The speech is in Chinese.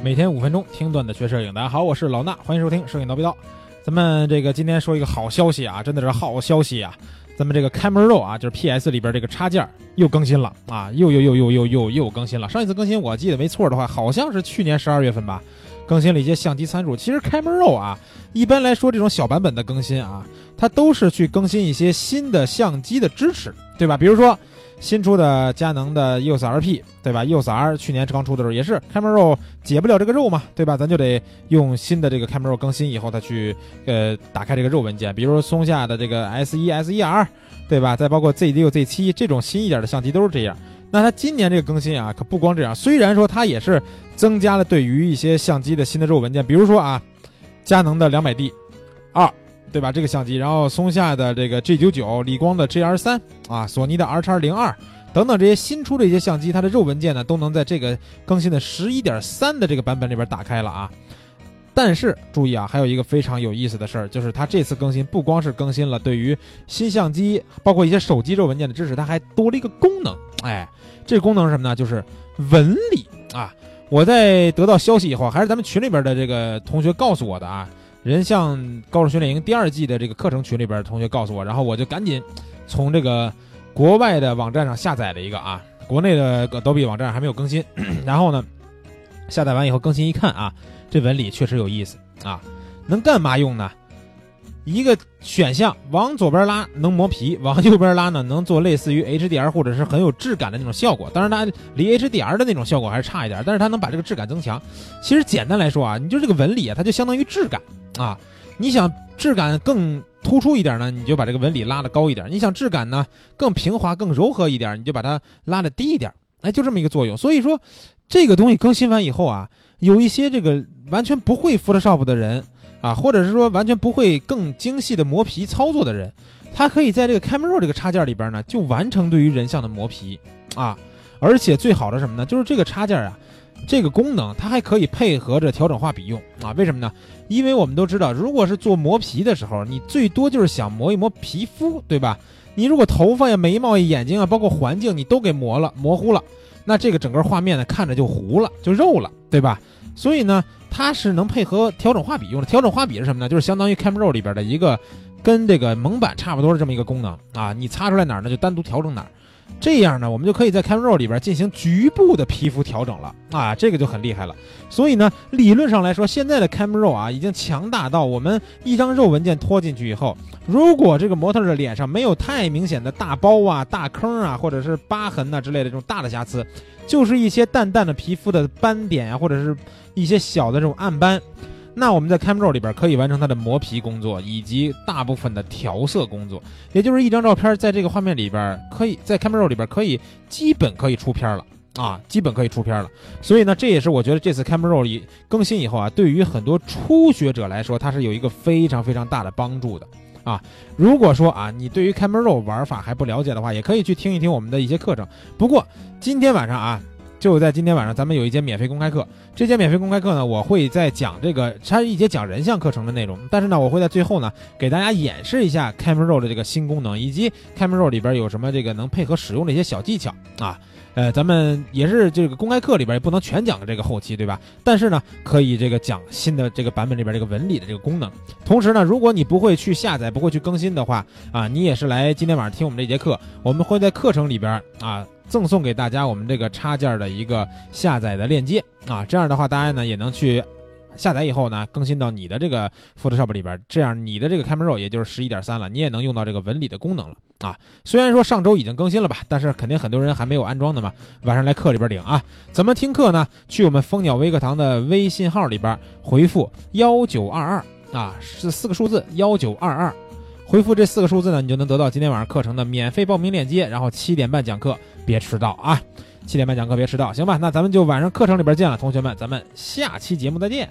每天五分钟听段子学摄影，大家好，我是老衲，欢迎收听摄影刀逼刀。咱们这个今天说一个好消息啊，真的是好消息啊！咱们这个 Camera Raw 啊，就是 PS 里边这个插件又更新了啊，又又又又又又又更新了。上一次更新我记得没错的话，好像是去年十二月份吧，更新了一些相机参数。其实 Camera Raw 啊，一般来说这种小版本的更新啊，它都是去更新一些新的相机的支持，对吧？比如说。新出的佳能的 EOS RP，对吧？EOS R 去年刚出的时候也是 Camera Raw 解不了这个肉嘛，对吧？咱就得用新的这个 Camera Raw 更新以后，它去呃打开这个肉文件。比如松下的这个 S1、S1R，对吧？再包括 Z6、Z7 这种新一点的相机都是这样。那它今年这个更新啊，可不光这样。虽然说它也是增加了对于一些相机的新的肉文件，比如说啊，佳能的两百 D。对吧？这个相机，然后松下的这个 G 九九，理光的 GR 三啊，索尼的 R 叉零二等等这些新出的一些相机，它的肉文件呢都能在这个更新的十一点三的这个版本里边打开了啊。但是注意啊，还有一个非常有意思的事儿，就是它这次更新不光是更新了对于新相机，包括一些手机肉文件的支持，它还多了一个功能。哎，这个功能是什么呢？就是纹理啊。我在得到消息以后，还是咱们群里边的这个同学告诉我的啊。人像高手训练营第二季的这个课程群里边同学告诉我，然后我就赶紧从这个国外的网站上下载了一个啊，国内的 Adobe 网站还没有更新。然后呢，下载完以后更新一看啊，这纹理确实有意思啊，能干嘛用呢？一个选项往左边拉能磨皮，往右边拉呢能做类似于 HDR 或者是很有质感的那种效果。当然它离 HDR 的那种效果还是差一点，但是它能把这个质感增强。其实简单来说啊，你就这个纹理啊，它就相当于质感。啊，你想质感更突出一点呢，你就把这个纹理拉的高一点；你想质感呢更平滑、更柔和一点，你就把它拉的低一点。哎，就这么一个作用。所以说，这个东西更新完以后啊，有一些这个完全不会 Photoshop 的人啊，或者是说完全不会更精细的磨皮操作的人，他可以在这个 Camera Raw 这个插件里边呢，就完成对于人像的磨皮啊。而且最好的什么呢？就是这个插件啊。这个功能它还可以配合着调整画笔用啊？为什么呢？因为我们都知道，如果是做磨皮的时候，你最多就是想磨一磨皮肤，对吧？你如果头发呀、眉毛呀、眼睛啊，包括环境，你都给磨了、模糊了，那这个整个画面呢，看着就糊了、就肉了，对吧？所以呢，它是能配合调整画笔用的。调整画笔是什么呢？就是相当于 Camera Raw 里边的一个跟这个蒙版差不多的这么一个功能啊。你擦出来哪儿呢，就单独调整哪儿。这样呢，我们就可以在 Camera Raw 里边进行局部的皮肤调整了啊，这个就很厉害了。所以呢，理论上来说，现在的 Camera Raw 啊，已经强大到我们一张肉文件拖进去以后，如果这个模特的脸上没有太明显的大包啊、大坑啊，或者是疤痕呐之类的这种大的瑕疵，就是一些淡淡的皮肤的斑点啊，或者是一些小的这种暗斑。那我们在 Camera 里边可以完成它的磨皮工作，以及大部分的调色工作，也就是一张照片在这个画面里边，可以在 Camera 里边可以基本可以出片了啊，基本可以出片了。所以呢，这也是我觉得这次 Camera Raw 里更新以后啊，对于很多初学者来说，它是有一个非常非常大的帮助的啊。如果说啊，你对于 Camera Raw 玩法还不了解的话，也可以去听一听我们的一些课程。不过今天晚上啊。就在今天晚上，咱们有一节免费公开课。这节免费公开课呢，我会在讲这个，它是一节讲人像课程的内容。但是呢，我会在最后呢，给大家演示一下 Camera Raw 的这个新功能，以及 Camera Raw 里边有什么这个能配合使用的一些小技巧啊。呃，咱们也是这个公开课里边也不能全讲的这个后期，对吧？但是呢，可以这个讲新的这个版本里边这个纹理的这个功能。同时呢，如果你不会去下载、不会去更新的话啊，你也是来今天晚上听我们这节课，我们会在课程里边啊。赠送给大家我们这个插件的一个下载的链接啊，这样的话大家呢也能去下载以后呢更新到你的这个 Photoshop 里边，这样你的这个 Camera Raw 也就是十一点三了，你也能用到这个纹理的功能了啊。虽然说上周已经更新了吧，但是肯定很多人还没有安装的嘛，晚上来课里边领啊。怎么听课呢？去我们蜂鸟微课堂的微信号里边回复幺九二二啊，是四个数字幺九二二。回复这四个数字呢，你就能得到今天晚上课程的免费报名链接。然后七点半讲课，别迟到啊！七点半讲课别迟到，行吧？那咱们就晚上课程里边见了，同学们，咱们下期节目再见。